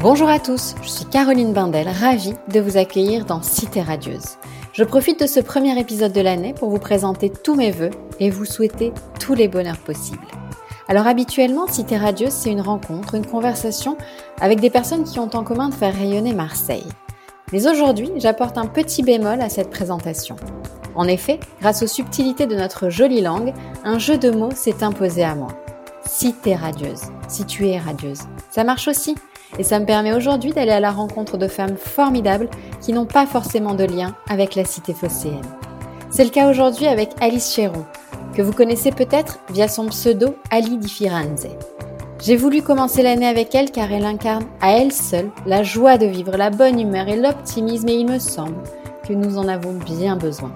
Bonjour à tous, je suis Caroline Bindel, ravie de vous accueillir dans Cité Radieuse. Je profite de ce premier épisode de l'année pour vous présenter tous mes vœux et vous souhaiter tous les bonheurs possibles. Alors habituellement, Cité Radieuse, c'est une rencontre, une conversation avec des personnes qui ont en commun de faire rayonner Marseille. Mais aujourd'hui, j'apporte un petit bémol à cette présentation. En effet, grâce aux subtilités de notre jolie langue, un jeu de mots s'est imposé à moi. Cité radieuse, si tu es radieuse. Ça marche aussi? Et ça me permet aujourd'hui d'aller à la rencontre de femmes formidables qui n'ont pas forcément de lien avec la cité phocéenne. C'est le cas aujourd'hui avec Alice Chéron, que vous connaissez peut-être via son pseudo Ali di Firenze. J'ai voulu commencer l'année avec elle car elle incarne à elle seule la joie de vivre, la bonne humeur et l'optimisme et il me semble que nous en avons bien besoin.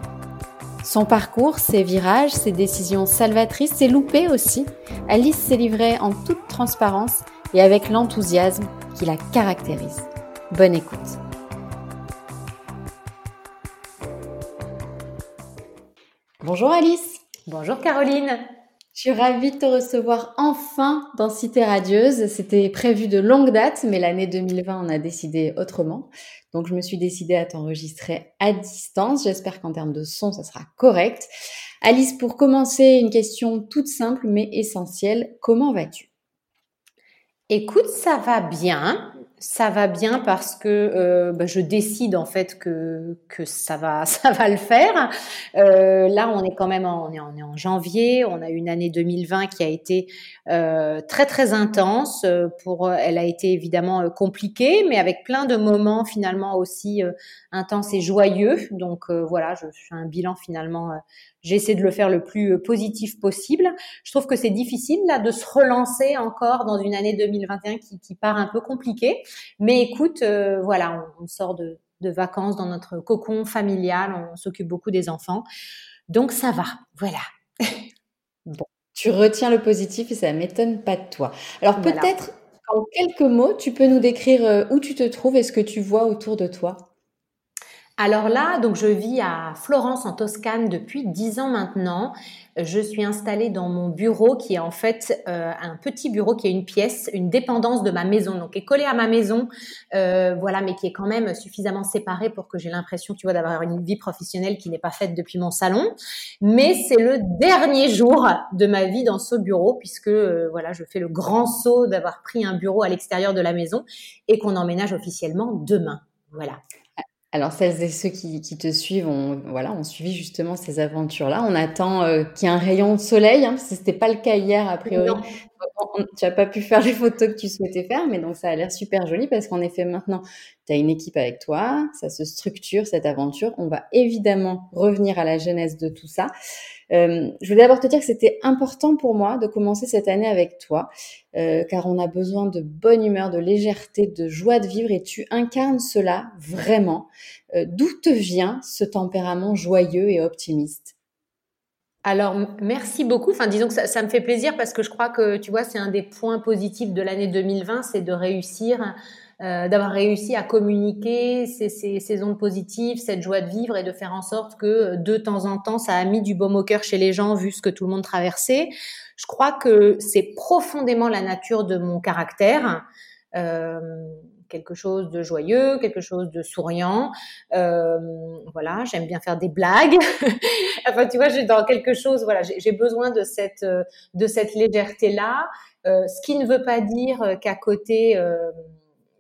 Son parcours, ses virages, ses décisions salvatrices, ses loupés aussi, Alice s'est livrée en toute transparence et avec l'enthousiasme qui la caractérise. Bonne écoute. Bonjour Alice. Bonjour Caroline. Je suis ravie de te recevoir enfin dans Cité Radieuse. C'était prévu de longue date, mais l'année 2020, on a décidé autrement. Donc, je me suis décidée à t'enregistrer à distance. J'espère qu'en termes de son, ça sera correct. Alice, pour commencer, une question toute simple mais essentielle. Comment vas-tu? Écoute, ça va bien. Ça va bien parce que euh, bah, je décide en fait que, ça va le faire. Euh, là, on est quand même en, janvier. On a une année 2020 qui a été euh, très très intense. Elle a été évidemment compliquée, mais avec plein de moments finalement aussi intenses et joyeux. Donc voilà, je fais un bilan finalement J'essaie de le faire le plus euh, positif possible. Je trouve que c'est difficile là de se relancer encore dans une année 2021 qui, qui part un peu compliquée. Mais écoute, euh, voilà, on, sort de, de, vacances dans notre cocon familial, on s'occupe beaucoup des enfants. Donc ça va, voilà. bon, tu retiens le positif et ça m'étonne pas de toi. Alors peut-être en quelques mots, tu peux nous décrire euh, où tu te trouves et ce que tu vois autour de toi? Alors là, donc je vis à Florence en Toscane depuis dix ans maintenant. Je suis installée dans mon bureau qui est en fait euh, un petit bureau qui est une pièce, une dépendance de ma maison, donc qui est collée à ma maison, euh, voilà, mais qui est quand même suffisamment séparée pour que j'ai l'impression, tu vois, d'avoir une vie professionnelle qui n'est pas faite depuis mon salon. Mais c'est le dernier jour de ma vie dans ce bureau puisque euh, voilà, je fais le grand saut d'avoir pris un bureau à l'extérieur de la maison et qu'on emménage officiellement demain. Voilà. Alors celles et ceux qui, te suivent ont, voilà, ont suivi justement ces aventures-là. On attend euh, qu'il y ait un rayon de soleil, hein, parce que c'était pas le cas hier a priori. Tu n'as pas pu faire les photos que tu souhaitais faire, mais donc ça a l'air super joli parce qu'en effet maintenant tu as une équipe avec toi, ça se structure cette aventure. On va évidemment revenir à la genèse de tout ça. Euh, je voulais d'abord te dire que c'était important pour moi de commencer cette année avec toi, euh, car on a besoin de bonne humeur, de légèreté, de joie de vivre, et tu incarnes cela vraiment. Euh, d'où te vient ce tempérament joyeux et optimiste? Alors, merci beaucoup. Enfin, disons que ça, ça, me fait plaisir parce que je crois que, tu vois, c'est un des points positifs de l'année 2020, c'est de réussir euh, d'avoir réussi à communiquer ces, ondes positives, cette joie de vivre et de faire en sorte que euh, de temps en temps, ça a mis du baume au cœur chez les gens vu ce que tout le monde traversait. Je crois que c'est profondément la nature de mon caractère. Euh, quelque chose de joyeux, quelque chose de souriant. Euh, voilà, j'aime bien faire des blagues. enfin, tu vois, j'ai dans quelque chose. Voilà, j'ai besoin de cette de cette légèreté là. Euh, ce qui ne veut pas dire qu'à côté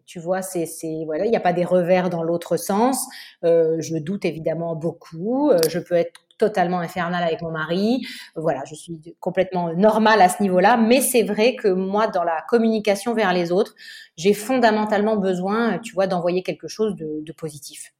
tu vois, il n'y a pas des revers dans l'autre sens. Euh, je doute évidemment beaucoup. Euh, je peux être totalement infernale avec mon mari. Voilà, je suis complètement normale à ce niveau-là. Mais c'est vrai que moi, dans la communication vers les autres, j'ai fondamentalement besoin, tu vois, d'envoyer quelque chose de, positif.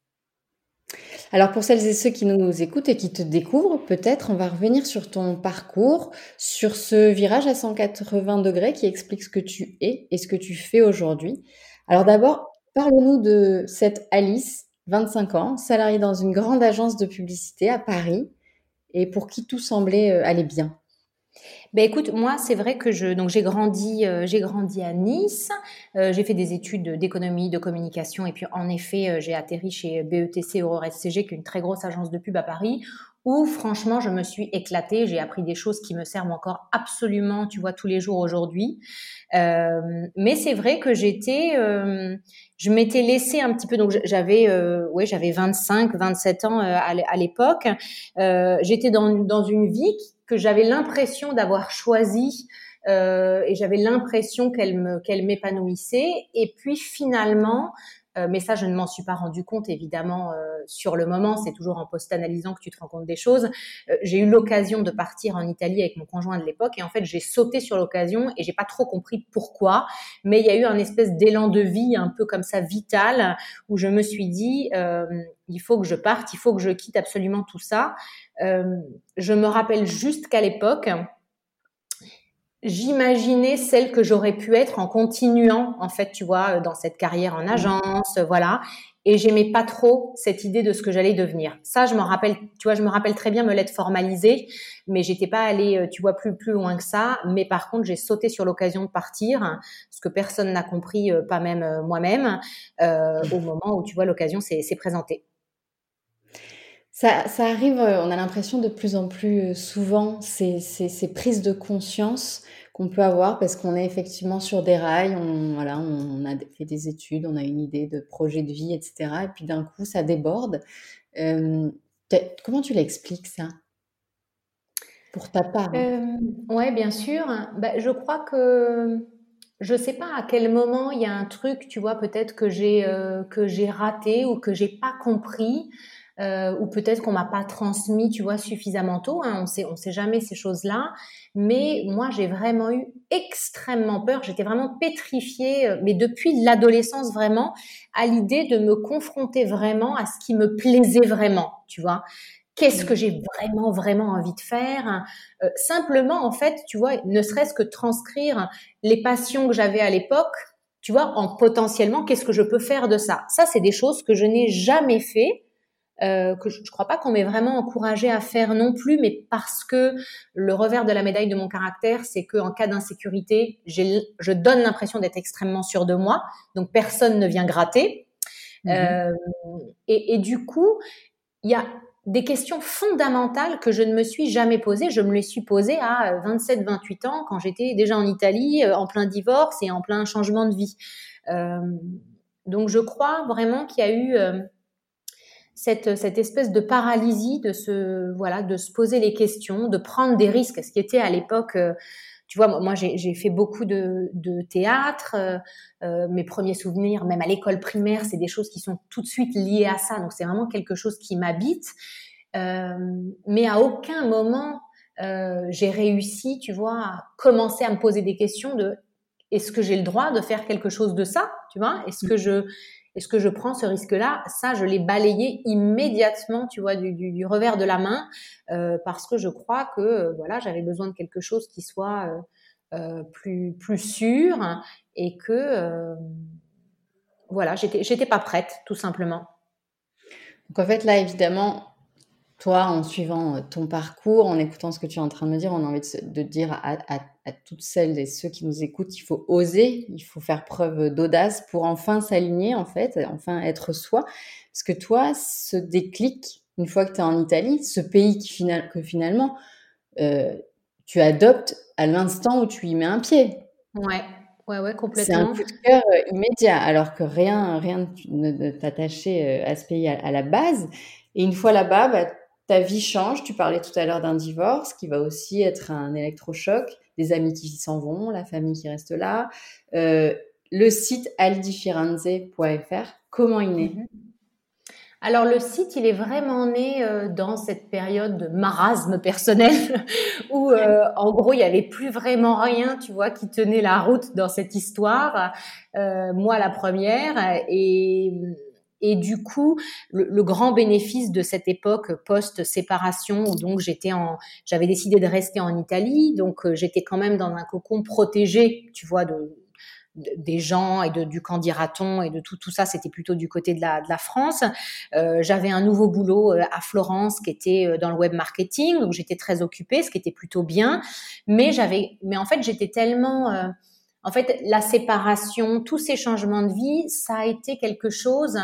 Alors pour celles et ceux qui nous écoutent et qui te découvrent, peut-être on va revenir sur ton parcours, sur ce virage à 180 degrés qui explique ce que tu es et ce que tu fais aujourd'hui. Alors d'abord, parle-nous de cette Alice, 25 ans, salariée dans une grande agence de publicité à Paris et pour qui tout semblait euh, aller bien. Ben écoute, moi c'est vrai que je donc j'ai grandi euh, j'ai grandi à Nice, euh, j'ai fait des études d'économie, de communication et puis en effet j'ai atterri chez BETC Aurore SCG qui est une très grosse agence de pub à Paris où franchement je me suis éclatée, j'ai appris des choses qui me servent encore absolument, tu vois, tous les jours aujourd'hui. Euh, mais c'est vrai que j'étais, euh, je m'étais laissée un petit peu, donc j'avais, euh, ouais, j'avais 25, 27 ans euh, à l'époque. Euh, j'étais dans, dans une vie que j'avais l'impression d'avoir choisie. et j'avais l'impression qu'elle me qu'elle m'épanouissait et puis finalement euh, mais ça, je ne m'en suis pas rendu compte évidemment euh, sur le moment. C'est toujours en post-analysant que tu te rends compte des choses. Euh, j'ai eu l'occasion de partir en Italie avec mon conjoint de l'époque et en fait, j'ai sauté sur l'occasion et j'ai pas trop compris pourquoi. Mais il y a eu un espèce d'élan de vie un peu comme ça vital où je me suis dit il faut que je parte, il faut que je quitte absolument tout ça. je me rappelle juste qu'à l'époque j'imaginais celle que j'aurais pu être en continuant, en fait, tu vois, dans cette carrière en agence, voilà. Et j'aimais pas trop cette idée de ce que j'allais devenir. Ça, je me rappelle, tu vois, je me rappelle très bien me l'être formalisé, mais j'étais pas allée, euh, tu vois, plus plus loin que ça. Mais par contre, j'ai sauté sur l'occasion de partir, ce que personne n'a compris, euh, pas même euh, moi-même, euh, au moment où tu vois l'occasion s'est présentée. Ça, ça, arrive, on a l'impression de plus en plus souvent ces, ces, prises de conscience qu'on peut avoir parce qu'on est effectivement sur des rails, on, voilà, on a fait des études, on a une idée de projet de vie, etc. Et puis d'un coup, ça déborde. Euh, comment tu l'expliques ça? Pour ta part euh, Ouais, bien sûr. Bah, je crois que je sais pas à quel moment il y a un truc, tu vois, peut-être que j'ai euh, raté ou que j'ai pas compris euh, ou peut-être qu'on m'a pas transmis, tu vois, suffisamment tôt. Hein, on sait, on sait jamais ces choses-là. Mais moi, j'ai vraiment eu extrêmement peur. J'étais vraiment pétrifiée, euh, mais depuis l'adolescence vraiment, à l'idée de me confronter vraiment à ce qui me plaisait vraiment, tu vois. Qu'est-ce que j'ai vraiment, vraiment envie de faire euh, Simplement, en fait, tu vois, ne serait-ce que transcrire les passions que j'avais à l'époque, tu vois, en potentiellement, qu'est-ce que je peux faire de ça Ça, c'est des choses que je n'ai jamais fait euh, que je ne crois pas qu'on m'ait vraiment encouragé à faire non plus, mais parce que le revers de la médaille de mon caractère, c'est qu'en cas d'insécurité, je donne l'impression d'être extrêmement sûr de moi, donc personne ne vient gratter. Mmh euh, et, et, du coup, il y a des questions fondamentales que je ne me suis jamais posées. Je me les suis posées à 27-28 ans, quand j'étais déjà en Italie, euh, en plein divorce et en plein changement de vie. Euh, donc je crois vraiment qu'il y a eu euh, cette, cette espèce de paralysie de se, voilà, de se poser les questions, de prendre des risques, ce qui était à l'époque, euh, tu vois, moi j'ai fait beaucoup de, de théâtre, euh, euh, mes premiers souvenirs, même à l'école primaire, c'est des choses qui sont tout de suite liées à ça, donc c'est vraiment quelque chose qui m'habite. mais à aucun moment j'ai réussi, tu vois, à commencer à me poser des questions de est-ce que j'ai le droit de faire quelque chose de ça, tu vois? Est-ce que je est-ce que je prends ce risque-là? Ça, je l'ai balayé immédiatement, tu vois, du, revers de la main, euh, parce que je crois que euh, voilà, j'avais besoin de quelque chose qui soit euh, plus plus sûr et que voilà, j'étais j'étais pas prête, tout simplement. Donc en fait là, évidemment, toi, en suivant ton parcours, en écoutant ce que tu es en train de me dire, on a envie de, dire à, toutes celles et ceux qui nous écoutent, il faut oser, il faut faire preuve d'audace pour enfin s'aligner, en fait, enfin être soi. Parce que toi, ce déclic, une fois que tu es en Italie, ce pays qui, final, que finalement, euh, tu adoptes à l'instant où tu y mets un pied. Ouais. Ouais, ouais, complètement. C'est un coup de cœur euh, immédiat, alors que rien, rien ne t'attachait euh, à ce pays à, la base. Et une fois là-bas, bah, ta vie change. Tu parlais tout à l'heure d'un divorce qui va aussi être un électrochoc, des amis qui s'en vont, la famille qui reste là. Euh, le site aldiffirenze.fr, comment il naît mhm. alors le site, il est vraiment né euh, dans cette période de marasme personnel où euh, en gros il y avait plus vraiment rien, tu vois, qui tenait la route dans cette histoire. moi la première et et du coup, le, grand bénéfice de cette époque post-séparation, où donc j'étais en, j'avais décidé de rester en Italie, donc euh, j'étais quand même dans un cocon protégé, tu vois, de, des gens et de, du candidaton et de tout tout ça c'était plutôt du côté de la, de la France. Euh, j'avais un nouveau boulot euh, à Florence qui était dans le web marketing donc j'étais très occupée ce qui était plutôt bien. Mais j'avais mais en fait j'étais tellement en fait la séparation tous ces changements de vie ça a été quelque chose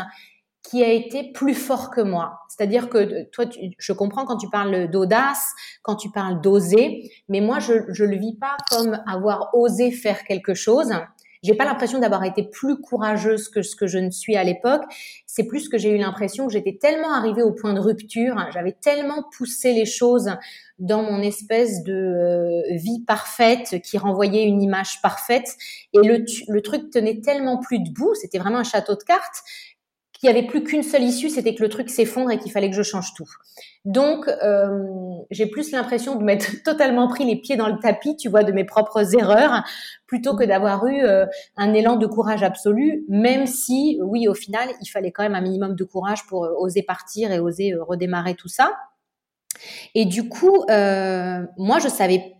qui a été plus fort que moi. C'est-à-dire que toi, je comprends quand tu parles d'audace, quand tu parles d'oser, mais moi, je ne le vis pas comme avoir osé faire quelque chose. J'ai pas l'impression d'avoir été plus courageuse que ce que je ne suis à l'époque. C'est plus que j'ai eu l'impression que j'étais tellement arrivée au point de rupture, j'avais tellement poussé les choses dans mon espèce de euh, vie parfaite qui renvoyait une image parfaite et le, le truc tenait tellement plus debout, c'était vraiment un château de cartes qu'il n'y avait plus qu'une seule issue, c'était que le truc s'effondre et qu'il fallait que je change tout. Donc, euh, j'ai plus l'impression de m'être totalement pris les pieds dans le tapis, tu vois, de mes propres erreurs, plutôt que d'avoir eu euh, un élan de courage absolu, même si, oui, au final, il fallait quand même un minimum de courage pour euh, oser partir et oser redémarrer tout ça. Et du coup, moi, je savais,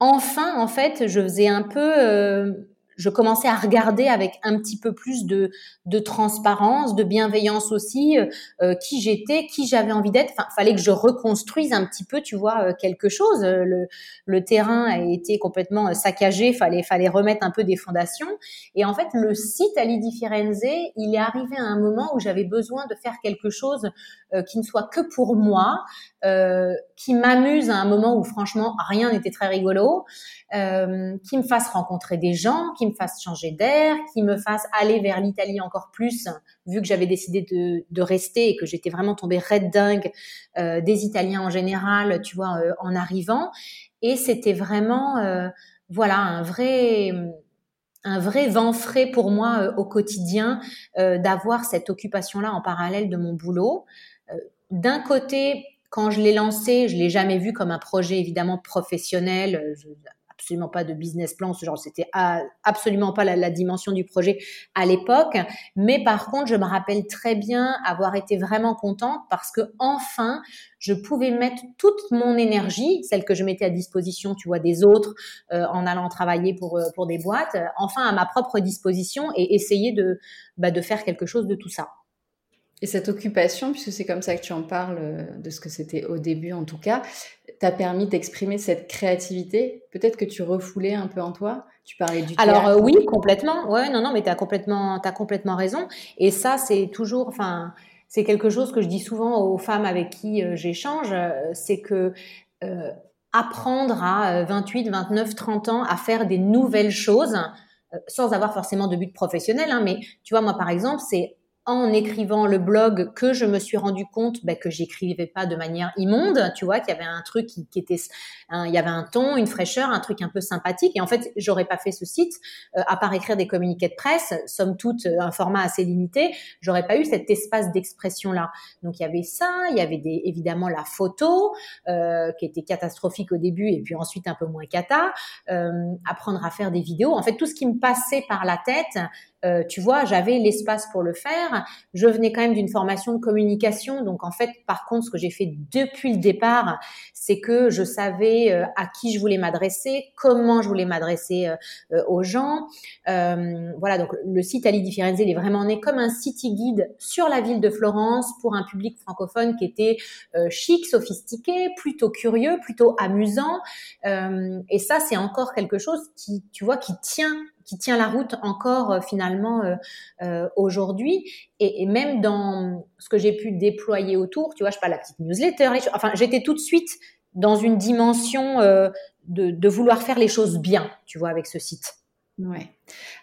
enfin, en fait, je faisais un peu je commençais à regarder avec un petit peu plus de, de transparence, de bienveillance aussi, euh, euh, qui j'étais, qui j'avais envie d'être. Enfin, fallait que je reconstruise un petit peu, tu vois, euh, quelque chose. Le, le terrain a été complètement saccagé, fallait fallait remettre un peu des fondations. Et en fait, le site à Lidi Firenze, il est arrivé à un moment où j'avais besoin de faire quelque chose qui ne soit que pour moi, euh, qui m'amuse à un moment où franchement rien n'était très rigolo, euh, qui me fasse rencontrer des gens, qui me fasse changer d'air, qui me fasse aller vers l'Italie encore plus, vu que j'avais décidé de, rester et que j'étais vraiment tombée red dingue euh, des Italiens en général, tu vois, euh, en arrivant. Et c'était vraiment, euh, voilà, un vrai un vrai vent frais pour moi au quotidien d'avoir cette occupation-là en parallèle de mon boulot. D'un côté, quand je l'ai lancé, je l'ai jamais vu comme un projet évidemment professionnel. Je, absolument pas de business plan, ce genre, c'était absolument pas la, la, dimension du projet à l'époque. Mais par contre, je me rappelle très bien avoir été vraiment contente parce que enfin, je pouvais mettre toute mon énergie, celle que je mettais à disposition, tu vois, des autres, euh, en allant travailler pour euh, pour des boîtes, enfin à ma propre disposition et essayer de bah, de faire quelque chose de tout ça. Et cette occupation, puisque c'est comme ça que tu en parles, euh, de ce que c'était au début en tout cas, t'a permis d'exprimer cette créativité. Peut-être que tu refoulais un peu en toi? Tu parlais du Alors euh, oui, complètement. Ouais, non, non, mais t'as complètement, as complètement raison. Et ça, c'est toujours, enfin, c'est quelque chose que je dis souvent aux femmes avec qui euh, j'échange, c'est que apprendre à 28, 29, 30 ans à faire des nouvelles choses sans avoir forcément de but professionnel. Hein, mais tu vois, moi par exemple, c'est en écrivant le blog que je me suis rendu compte ben, que j'écrivais pas de manière immonde, tu vois, qu'il y avait un truc qui, était, il y avait un ton, une fraîcheur, un truc un peu sympathique. Et en fait, j'aurais pas fait ce site euh, à part écrire des communiqués de presse, somme toute un format assez limité, j'aurais pas eu cet espace d'expression là. Donc il y avait ça, il y avait des, évidemment la photo euh, qui était catastrophique au début et puis ensuite un peu moins cata, euh, apprendre à faire des vidéos. En fait, tout ce qui me passait par la tête euh, tu vois, j'avais l'espace pour le faire. Je venais quand même d'une formation de communication, donc en fait, par contre, ce que j'ai fait depuis le départ, c'est que je savais euh, à qui je voulais m'adresser, comment je voulais m'adresser euh, aux gens. voilà, donc le site Ali Firenze, il est vraiment né comme un city guide sur la ville de Florence pour un public francophone qui était chic, sophistiqué, plutôt curieux, plutôt amusant. et ça, c'est encore quelque chose qui, tu vois, qui tient qui tient la route encore euh, finalement euh, euh, aujourd'hui. Et, même dans ce que j'ai pu déployer autour, tu vois, je parle la petite newsletter, enfin, j'étais tout de suite dans une dimension de, vouloir faire les choses bien, tu vois, avec ce site. Ouais.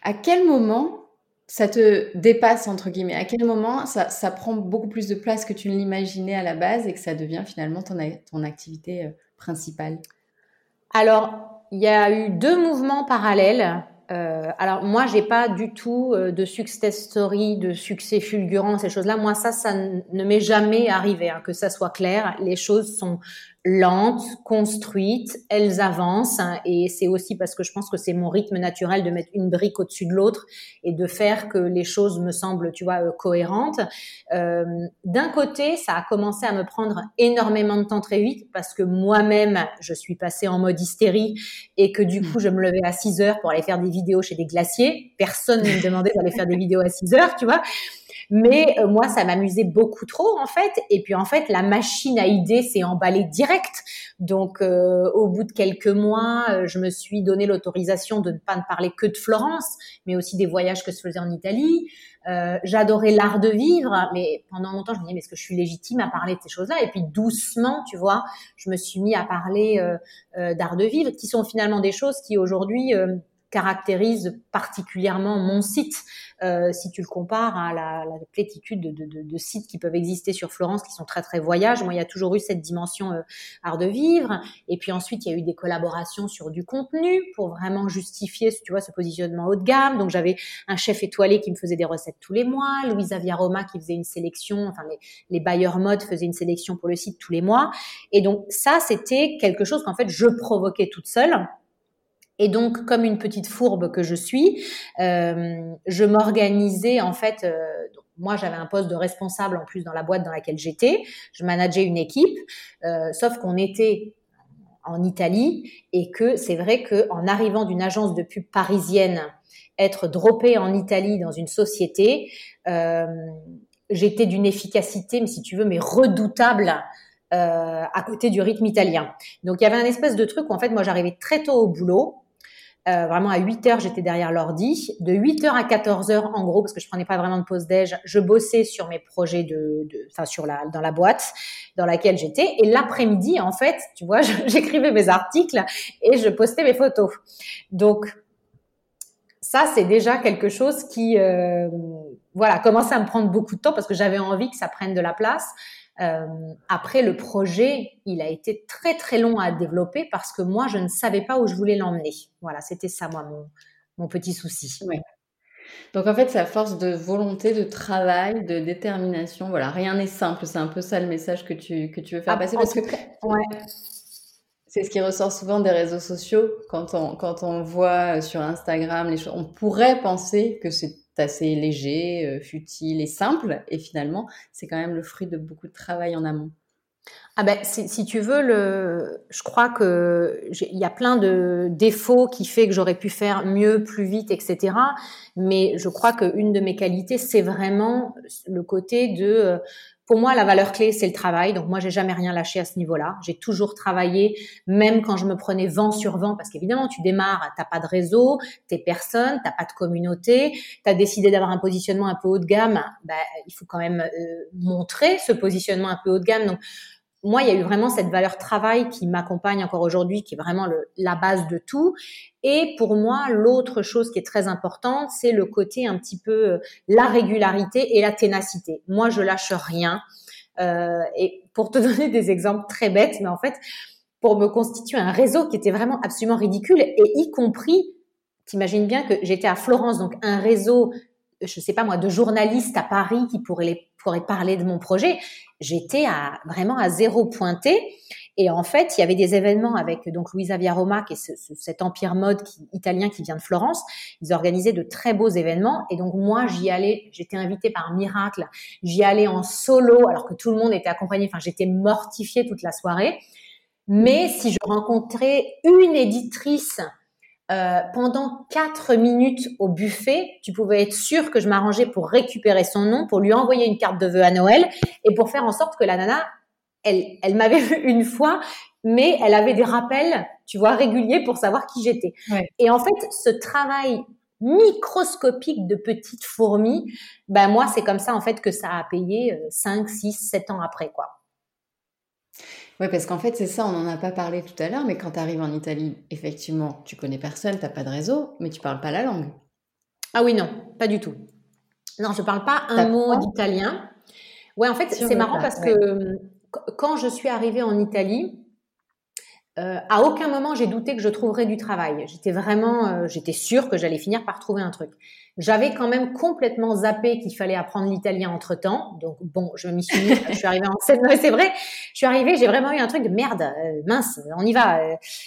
À quel moment ça te dépasse, entre guillemets? À quel moment ça, ça prend beaucoup plus de place que tu ne l'imaginais à la base et que ça devient finalement ton, ton activité principale? Alors, il y a eu deux mouvements parallèles. Euh, alors moi, j'ai pas du tout euh, de success story, de succès fulgurant, ces choses-là. Moi, ça, ça ne m'est jamais arrivé. Hein, que ça soit clair, les choses sont lentes, construites, elles avancent. Hein, et c'est aussi parce que je pense que c'est mon rythme naturel de mettre une brique au-dessus de l'autre et de faire que les choses me semblent, tu vois, euh, cohérentes. Euh, D'un côté, ça a commencé à me prendre énormément de temps très vite parce que moi-même, je suis passée en mode hystérie et que du coup, je me levais à 6 heures pour aller faire des vidéos chez des glaciers. Personne ne me demandait d'aller faire des vidéos à 6 heures, tu vois. Mais euh, moi, ça m'amusait beaucoup trop en fait. Et puis en fait, la machine à idées s'est emballée direct. Donc euh, au bout de quelques mois, euh, je me suis donné l'autorisation de ne pas ne parler que de Florence, mais aussi des voyages que je faisais en Italie. J'adorais l'art de vivre, mais pendant longtemps, je me disais, mais est-ce que je suis légitime à parler de ces choses-là? Et puis doucement, tu vois, je me suis mis à parler d'art de vivre, qui sont finalement des choses qui aujourd'hui caractérise particulièrement mon site. Euh, si tu le compares à la, la plétitude de, de, de, sites qui peuvent exister sur Florence, qui sont très très voyage, moi il y a toujours eu cette dimension euh, art de vivre. Et puis ensuite il y a eu des collaborations sur du contenu pour vraiment justifier, tu vois, ce positionnement haut de gamme. Donc j'avais un chef étoilé qui me faisait des recettes tous les mois, Louisa Roma qui faisait une sélection, enfin les, les bailleurs mode faisaient une sélection pour le site tous les mois. Et donc ça c'était quelque chose qu'en fait je provoquais toute seule et donc, comme une petite fourbe que je suis, euh, je m'organisais en fait. Euh, moi, j'avais un poste de responsable en plus dans la boîte dans laquelle j'étais. Je manageais une équipe, euh, sauf qu'on était en Italie et que c'est vrai que en arrivant d'une agence de pub parisienne, être droppé en Italie dans une société, j'étais d'une efficacité, mais si tu veux, mais redoutable. À côté du rythme italien. Donc il y avait un espèce de truc où en fait moi j'arrivais très tôt au boulot, euh, vraiment à 8 heures, j'étais derrière l'ordi. De 8 heures à 14 heures, en gros, parce que je prenais pas vraiment de pause déj, je bossais sur mes projets de, enfin sur la dans la boîte dans laquelle j'étais. Et l'après-midi, en fait, tu vois, j'écrivais mes articles et je postais mes photos. Donc ça, c'est déjà quelque chose qui, euh, voilà, commençait à me prendre beaucoup de temps parce que j'avais envie que ça prenne de la place. Euh, après, le projet, il a été très très long à développer parce que moi, je ne savais pas où je voulais l'emmener. Voilà, c'était ça, moi, mon, mon petit souci. Ouais. Donc en fait, c'est à force de volonté, de travail, de détermination. Voilà, rien n'est simple. C'est un peu ça le message que tu, que tu veux faire ah, passer parce que ouais. c'est ce qui ressort souvent des réseaux sociaux. Quand on, quand on voit sur Instagram les choses, on pourrait penser que c'est assez léger, euh, futile et simple. Et finalement, c'est quand même le fruit de beaucoup de travail en amont. Ah ben, si, tu veux, le, je crois que il y a plein de défauts qui fait que j'aurais pu faire mieux, plus vite, etc. Mais je crois qu'une de mes qualités, c'est vraiment le côté de euh, pour moi, la valeur clé, c'est le travail. Donc moi, j'ai jamais rien lâché à ce niveau-là. J'ai toujours travaillé, même quand je me prenais vent sur vent, parce qu'évidemment, tu démarres, t'as pas de réseau, t'es personne, t'as pas de communauté, t'as décidé d'avoir un positionnement un peu haut de gamme. Bah, il faut quand même euh, montrer ce positionnement un peu haut de gamme. Moi, il y a eu vraiment cette valeur travail qui m'accompagne encore aujourd'hui, qui est vraiment la base de tout. Et pour moi, l'autre chose qui est très importante, c'est le côté un petit peu euh, la régularité et la ténacité. Moi, je lâche rien. Euh, et pour te donner des exemples très bêtes, mais en fait, pour me constituer un réseau qui était vraiment absolument ridicule, et y compris, t'imagines bien que j'étais à Florence, donc un réseau je sais pas moi, de journalistes à Paris qui pourraient, les, parler de mon projet. J'étais à, vraiment à zéro pointé. Et en fait, il y avait des événements avec donc Louisa Roma, qui est ce, cet empire mode italien qui vient de Florence. Ils organisaient de très beaux événements. Et donc moi, j'y allais, j'étais invitée par miracle. J'y allais en solo, alors que tout le monde était accompagné. Enfin, j'étais mortifiée toute la soirée. Mais si je rencontrais une éditrice euh, pendant quatre minutes au buffet, tu pouvais être sûr que je m'arrangeais pour récupérer son nom, pour lui envoyer une carte de vœux à Noël et pour faire en sorte que la nana, elle, elle m'avait vu une fois, mais elle avait des rappels, tu vois, réguliers pour savoir qui j'étais. Et en fait, ce travail microscopique de petites fourmis, ben moi, c'est comme ça en fait que ça a payé 5, 6, 7 ans après, quoi. Oui, parce qu'en fait, c'est ça, on n'en a pas parlé tout à l'heure, mais quand tu arrives en Italie, effectivement, tu connais personne, tu n'as pas de réseau, mais tu parles pas la langue. Ah oui, non, pas du tout. Non, je parle pas un mot d'italien. Ouais, en fait, c'est marrant parce que quand je suis arrivée en Italie, euh, à aucun moment j'ai douté que je trouverais du travail. J'étais vraiment, euh, j'étais sûre que j'allais finir par trouver un truc. J'avais quand même complètement zappé qu'il fallait apprendre l'italien entre temps. Donc bon, je m'y suis je suis arrivée en scène. c'est vrai. Je suis arrivée, j'ai vraiment eu un truc de merde, euh, mince, on y va.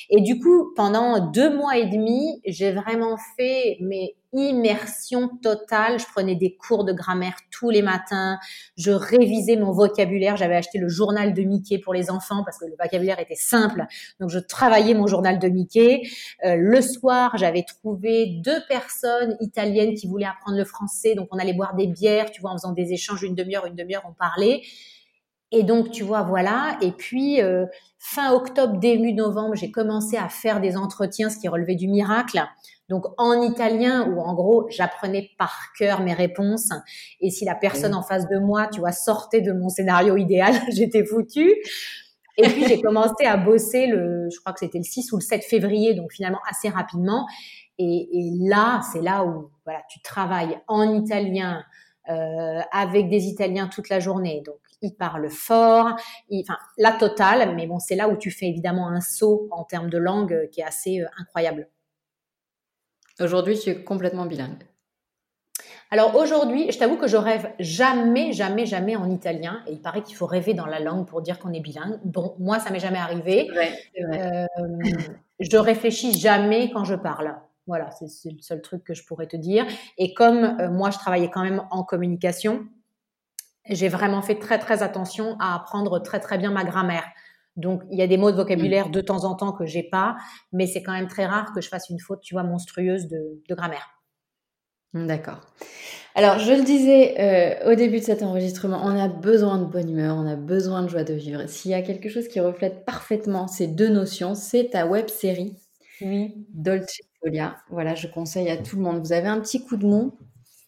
Et du coup, pendant deux mois et demi, j'ai vraiment fait mais immersion totale. Je prenais des cours de grammaire tous les matins. Je révisais mon vocabulaire. J'avais acheté le journal de Mickey pour les enfants parce que le vocabulaire était simple. Donc, je travaillais mon journal de Mickey. Euh, le soir, j'avais trouvé deux personnes italiennes qui voulaient apprendre le français. Donc, on allait boire des bières, tu vois, en faisant des échanges une demi-heure, une demi-heure, on parlait. Et donc, tu vois, voilà. Et puis, euh, fin octobre, début novembre, j'ai commencé à faire des entretiens, ce qui relevait du miracle. Donc, en italien, où en gros, j'apprenais par cœur mes réponses. Et si la personne en face de moi, tu vois, sortait de mon scénario idéal, j'étais foutue. Et puis, j'ai commencé à bosser le, je crois que c'était le 6 ou le 7 février, donc finalement assez rapidement. Et, et là, c'est là où, voilà, tu travailles en italien, euh, avec des Italiens toute la journée. Donc, ils parlent fort, enfin, la totale, mais bon, c'est là où tu fais évidemment un saut en termes de langue euh, qui est assez euh, incroyable. Aujourd'hui, tu es complètement bilingue. Alors aujourd'hui, je t'avoue que je rêve jamais, jamais, jamais en italien. Et il paraît qu'il faut rêver dans la langue pour dire qu'on est bilingue. Bon, moi, ça m'est jamais arrivé. Vrai, vrai. Euh, je réfléchis jamais quand je parle. Voilà, c'est le seul truc que je pourrais te dire. Et comme euh, moi, je travaillais quand même en communication, j'ai vraiment fait très très attention à apprendre très très bien ma grammaire. Donc il y a des mots de vocabulaire de temps en temps que j'ai pas, mais c'est quand même très rare que je fasse une faute, tu vois, monstrueuse de, grammaire. D'accord. Alors je le disais euh, au début de cet enregistrement, on a besoin de bonne humeur, on a besoin de joie de vivre. S'il y a quelque chose qui reflète parfaitement ces deux notions, c'est ta web série. Oui. Dolce Folia. Voilà, je conseille à tout le monde. Vous avez un petit coup de mou,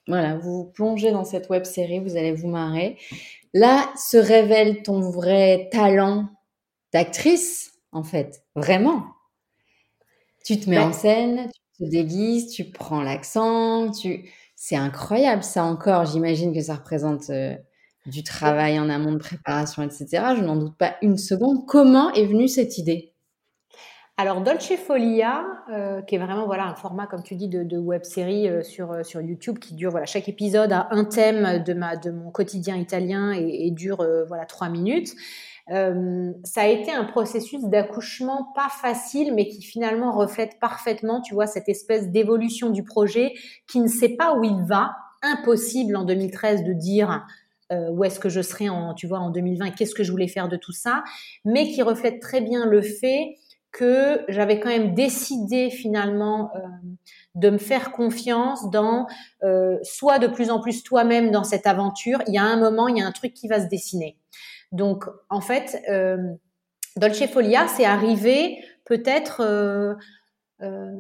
voilà, vous, plongez dans cette web série, vous allez vous marrer. Là se révèle ton vrai talent d'actrice, en fait, vraiment. Tu te mets en scène, tu te déguises, tu prends l'accent, tu... c'est incroyable ça encore. J'imagine que ça représente euh, du travail en amont de préparation, etc. Je n'en doute pas une seconde. Comment est venue cette idée? Alors Dolce Folia, euh, qui est vraiment voilà un format comme tu dis de, de web série euh, sur euh, sur YouTube qui dure voilà chaque épisode a un thème de ma de mon quotidien italien et, et dure voilà trois minutes. ça a été un processus d'accouchement pas facile, mais qui finalement reflète parfaitement, tu vois, cette espèce d'évolution du projet qui ne sait pas où il va. Impossible en 2013 de dire où est-ce que je serai en, tu vois, en 2020, qu'est-ce que je voulais faire de tout ça, mais qui reflète très bien le fait que j'avais quand même décidé finalement euh, de me faire confiance dans euh, soit de plus en plus toi-même dans cette aventure. Il y a un moment, il y a un truc qui va se dessiner. Donc en fait, euh, Dolce Folia, c'est arrivé peut-être euh, euh,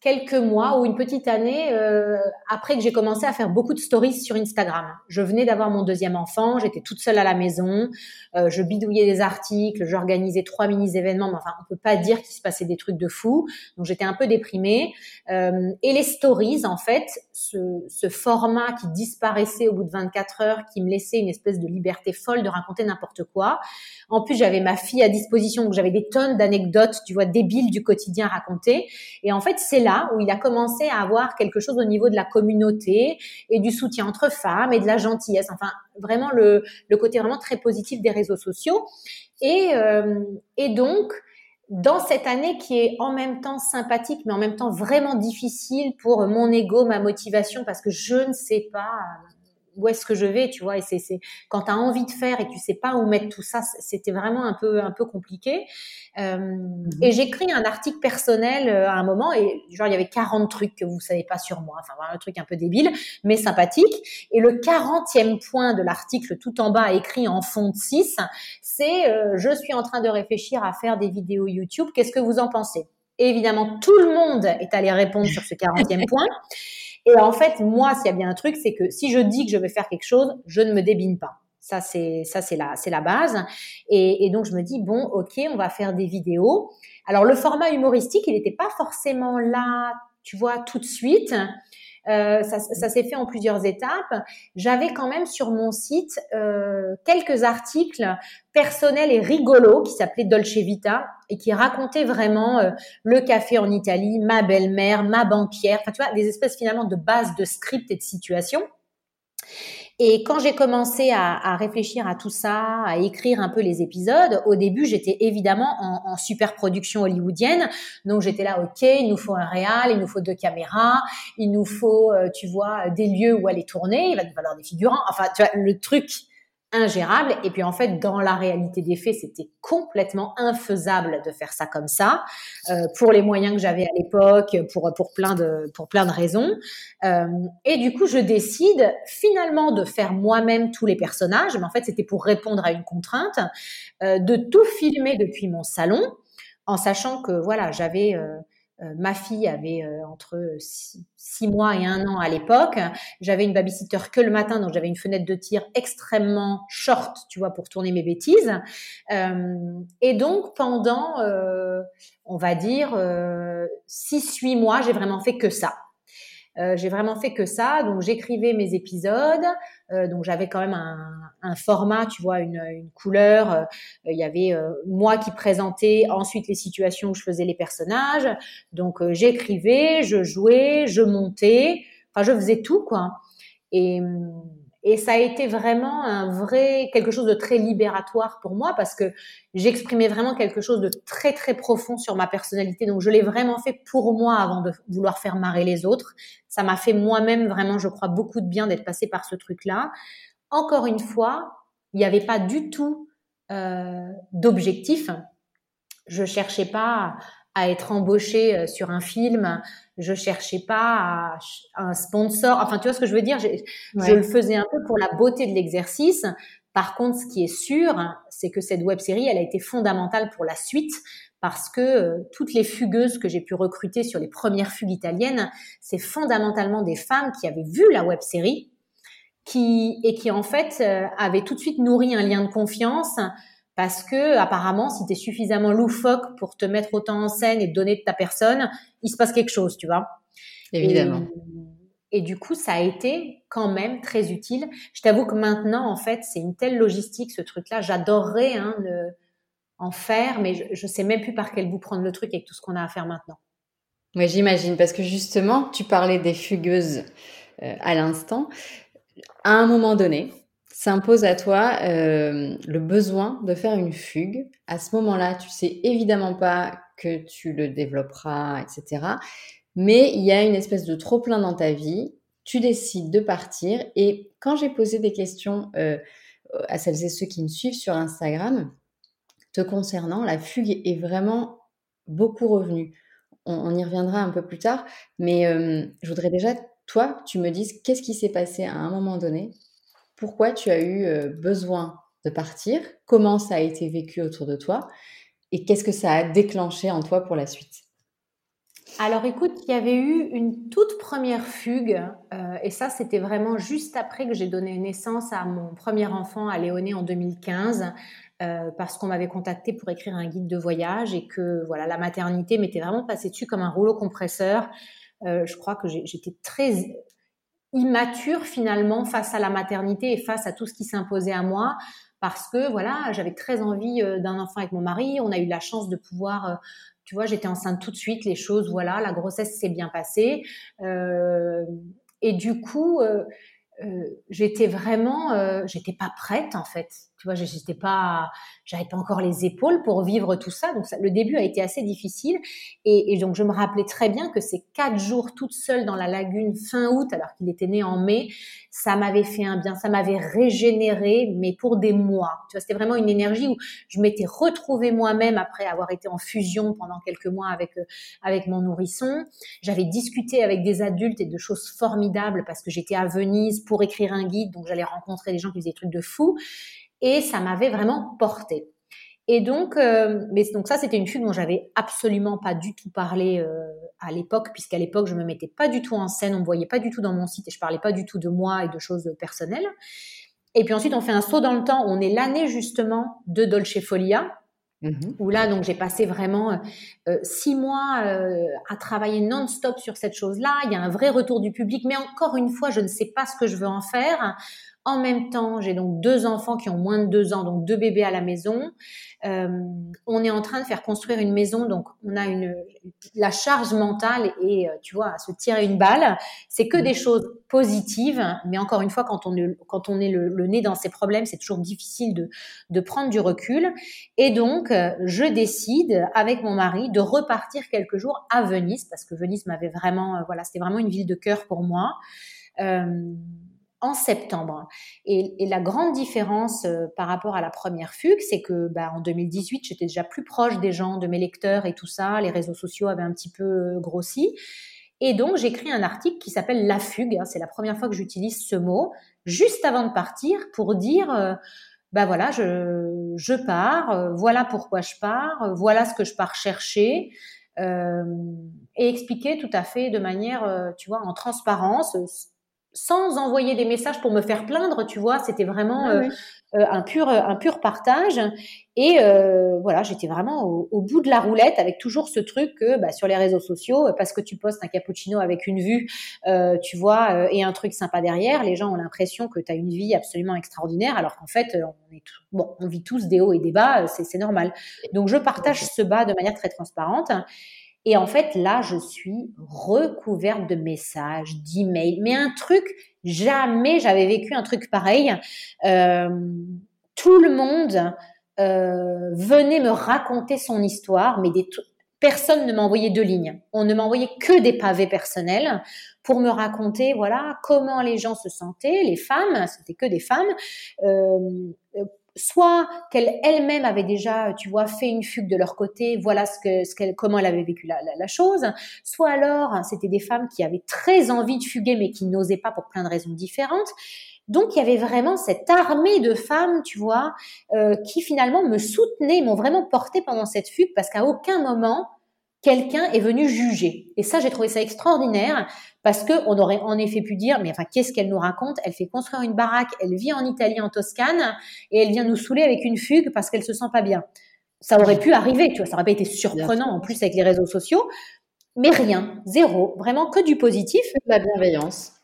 quelques mois ou une petite année euh, après que j'ai commencé à faire beaucoup de stories sur Instagram. Je venais d'avoir mon deuxième enfant, j'étais toute seule à la maison, euh, je bidouillais des articles, j'organisais trois mini-événements, mais enfin on peut pas dire qu'il se passait des trucs de fou, donc j'étais un peu déprimée. Euh, et les stories, en fait, ce, ce, format qui disparaissait au bout de 24 heures, qui me laissait une espèce de liberté folle de raconter n'importe quoi. En plus, j'avais ma fille à disposition, donc j'avais des tonnes d'anecdotes, tu vois, débiles du quotidien à raconter. Et en fait, c'est là où il a commencé à avoir quelque chose au niveau de la communauté et du soutien entre femmes et de la gentillesse. Enfin, vraiment le, le côté vraiment très positif des réseaux sociaux. Et, euh, et donc, dans cette année qui est en même temps sympathique, mais en même temps vraiment difficile pour mon ego, ma motivation, parce que je ne sais pas où est-ce que je vais, tu vois. Et c'est, quand tu as envie de faire et tu sais pas où mettre tout ça, c'était vraiment un peu un peu compliqué. Euh, mhm. Et j'écris un article personnel euh, à un moment et genre il y avait 40 trucs que vous savez pas sur moi, enfin voilà un truc un peu débile mais sympathique. Et le 40e point de l'article tout en bas écrit en fond de 6, c'est euh, je suis en train de réfléchir à faire des vidéos YouTube. Qu'est-ce que vous en pensez? Évidemment, tout le monde est allé répondre sur ce 40e point. Et en fait, moi, s'il y a bien un truc, c'est que si je dis que je vais faire quelque chose, je ne me débine pas. Ça, c'est ça, c'est la, c'est la base. Et, et, donc, je me dis bon, ok, on va faire des vidéos. Alors, le format humoristique, il n'était pas forcément là, tu vois, tout de suite. Euh, ça, ça s'est fait en plusieurs étapes. J'avais quand même sur mon site euh, quelques articles personnels et rigolos qui s'appelaient Dolce Vita et qui racontaient vraiment euh, le café en Italie, ma belle-mère, ma banquière, enfin tu vois, des espèces finalement de bases de script et de situation. Et quand j'ai commencé à, réfléchir à tout ça, à écrire un peu les épisodes, au début, j'étais évidemment en, super production hollywoodienne. Donc j'étais là, ok, il nous faut un réal, il nous faut deux caméras, il nous faut, euh, tu vois, des lieux où aller tourner, il va nous falloir des figurants. Enfin, tu vois, le truc ingérable. Et puis en fait, dans la réalité des faits, c'était complètement infaisable de faire ça comme ça, euh, pour les moyens que j'avais à l'époque, pour pour plein de pour plein de raisons. Euh, et du coup, je décide finalement de faire moi-même tous les personnages. Mais en fait, c'était pour répondre à une contrainte, euh, de tout filmer depuis mon salon, en sachant que voilà, j'avais ma fille avait euh, entre six, mois et un an à l'époque. J'avais une babysitter que le matin, donc j'avais une fenêtre de tir extrêmement short, tu vois, pour tourner mes bêtises. Euh, et donc pendant, on va dire, six, huit mois, j'ai vraiment fait que ça. Euh, j'ai vraiment fait que ça. Donc j'écrivais mes épisodes. Euh, donc j'avais quand même un, un, format, tu vois, une, une couleur. Euh, il y avait moi qui présentais ensuite les situations où je faisais les personnages. Donc j'écrivais, je jouais, je montais. Enfin, je faisais tout, quoi. Et hum, et ça a été vraiment un vrai, quelque chose de très libératoire pour moi parce que j'exprimais vraiment quelque chose de très, très profond sur ma personnalité. Donc, je l'ai vraiment fait pour moi avant de vouloir faire marrer les autres. Ça m'a fait moi-même vraiment, je crois, beaucoup de bien d'être passé par ce truc-là. Encore une fois, il n'y avait pas du tout euh, d'objectif. Je cherchais pas à être embauchée euh, sur un film. Je cherchais pas un sponsor. Enfin, tu vois ce que je veux dire? Je le faisais un peu pour la beauté de l'exercice. Par contre, ce qui est sûr, c'est que cette web série, elle a été fondamentale pour la suite parce que euh, toutes les fugueuses que j'ai pu recruter sur les premières fugues italiennes, c'est fondamentalement des femmes qui avaient vu la web série qui, et qui en fait euh, avaient tout de suite nourri un lien de confiance parce que apparemment, si tu es suffisamment loufoque pour te mettre autant en scène et te donner de ta personne, il se passe quelque chose, tu vois. Évidemment. Et, du coup, ça a été quand même très utile. Je t'avoue que maintenant, en fait, c'est une telle logistique, ce truc-là. J'adorerais hein, en faire, mais je, ne sais même plus par quel bout prendre le truc avec tout ce qu'on a à faire maintenant. Oui, j'imagine, parce que justement, tu parlais des fugueuses euh, à l'instant. À un moment donné, s'impose à toi euh, le besoin de faire une fugue. À ce moment-là, tu sais évidemment pas que tu le développeras, etc. Mais il y a une espèce de trop plein dans ta vie. Tu décides de partir. Et quand j'ai posé des questions euh, à celles et ceux qui me suivent sur Instagram, te concernant, la fugue est vraiment beaucoup revenue. On, y reviendra un peu plus tard, mais euh, je voudrais déjà, toi, tu me dises qu'est-ce qui s'est passé à un moment donné pourquoi tu as eu euh, besoin de partir, comment ça a été vécu autour de toi et qu'est-ce que ça a déclenché en toi pour la suite? Alors écoute, il y avait eu une toute première fugue euh, et ça c'était vraiment juste après que j'ai donné naissance à mon premier enfant à Léoné en 2015 euh, parce qu'on m'avait contacté pour écrire un guide de voyage et que voilà la maternité m'était vraiment passée dessus comme un rouleau compresseur. je crois que j'étais très immature finalement face à la maternité et face à tout ce qui s'imposait à moi parce que voilà, j'avais très envie euh, d'un enfant avec mon mari. On a eu la chance de pouvoir, euh, tu vois, j'étais enceinte tout de suite. Les choses, voilà, la grossesse s'est bien passée. Euh, et du coup, j'étais vraiment, j'étais pas prête en fait. Tu vois, j'étais pas, j'avais pas encore les épaules pour vivre tout ça. Donc, le début a été assez difficile. Et, et, donc, je me rappelais très bien que ces quatre jours toute seule dans la lagune fin août, alors qu'il était né en mai, ça m'avait fait un bien, ça m'avait régénéré, mais pour des mois. Tu vois, c'était vraiment une énergie où je m'étais retrouvée moi-même après avoir été en fusion pendant quelques mois avec euh, avec mon nourrisson. J'avais discuté avec des adultes et de choses formidables parce que j'étais à Venise pour écrire un guide, donc j'allais rencontrer des gens qui faisaient des trucs de fou et ça m'avait vraiment porté. Et donc, euh, mais donc ça, c'était une fugue dont j'avais absolument pas du tout parlé euh, à l'époque, puisqu'à l'époque, je me mettais pas du tout en scène, on me voyait pas du tout dans mon site et je parlais pas du tout de moi et de choses personnelles. Et puis ensuite, on fait un saut dans le temps. On est l'année justement de Dolce Folia, mmh où là, donc j'ai passé vraiment euh, six mois à travailler non-stop sur cette chose-là. Il y a un vrai retour du public, mais encore une fois, je ne sais pas ce que je veux en faire. En même temps, j'ai donc deux enfants qui ont moins de deux ans, donc deux bébés à la maison. Euh, on est en train de faire construire une maison, donc on a une la charge mentale et euh, tu vois, à se tirer une balle, c'est que des choses positives. Mais encore une fois, quand on est, quand on est le, nez dans ces problèmes, c'est toujours difficile de, de prendre du recul. Et donc, euh, je décide avec mon mari de repartir quelques jours à Venise parce que Venise m'avait vraiment, voilà, c'était vraiment une ville de cœur pour moi. Euh, en septembre. Et, la grande différence euh, par rapport à la première fugue, c'est que bah, en 2018, j'étais déjà plus proche des gens, de mes lecteurs et tout ça. Les réseaux sociaux avaient un petit peu euh, grossi. Et donc, j'écris un article qui s'appelle La fugue. Hein, c'est la première fois que j'utilise ce mot, juste avant de partir, pour dire, euh, bah voilà, je, je pars, voilà pourquoi je pars, voilà ce que je pars chercher. et expliquer tout à fait de manière, tu vois, en transparence sans envoyer des messages pour me faire plaindre, tu vois, c'était vraiment euh, euh, un pur un pur partage et euh, voilà, j'étais vraiment au, bout de la roulette avec toujours ce truc que bah, sur les réseaux sociaux, parce que tu postes un cappuccino avec une vue, tu vois, et un truc sympa derrière, les gens ont l'impression que tu as une vie absolument extraordinaire, alors qu'en fait, on est bon, on vit tous des hauts et des bas, c'est normal. Donc je partage ce bas de manière très transparente. Et en fait, là, je suis recouverte de messages, d'emails, mais un truc, jamais j'avais vécu un truc pareil. Euh, tout le monde euh, venait me raconter son histoire, mais des personne ne m'envoyait deux lignes. On ne m'envoyait que des pavés personnels pour me raconter, voilà, comment les gens se sentaient, les femmes, c'était que des femmes, euh, soit qu'elle elle-même avait déjà, tu vois, fait une fugue de leur côté, voilà ce que, ce qu'elle, comment elle avait vécu la, la, chose, soit alors c'était des femmes qui avaient très envie de fuguer mais qui n'osaient pas pour plein de raisons différentes. Donc il y avait vraiment cette armée de femmes, tu vois, euh, qui finalement me soutenaient, m'ont vraiment porté pendant cette fugue parce qu'à aucun moment quelqu'un est venu juger. Et ça, j'ai trouvé ça extraordinaire parce que on aurait en effet pu dire, mais enfin, qu'est-ce qu'elle nous raconte? Elle fait construire une baraque, elle vit en Italie, en Toscane, et elle vient nous saouler avec une fugue parce qu'elle se sent pas bien. Ça aurait pu arriver, tu vois, ça aurait pas été surprenant en plus avec les réseaux sociaux, mais rien, zéro, vraiment que du positif. Que de la bienveillance.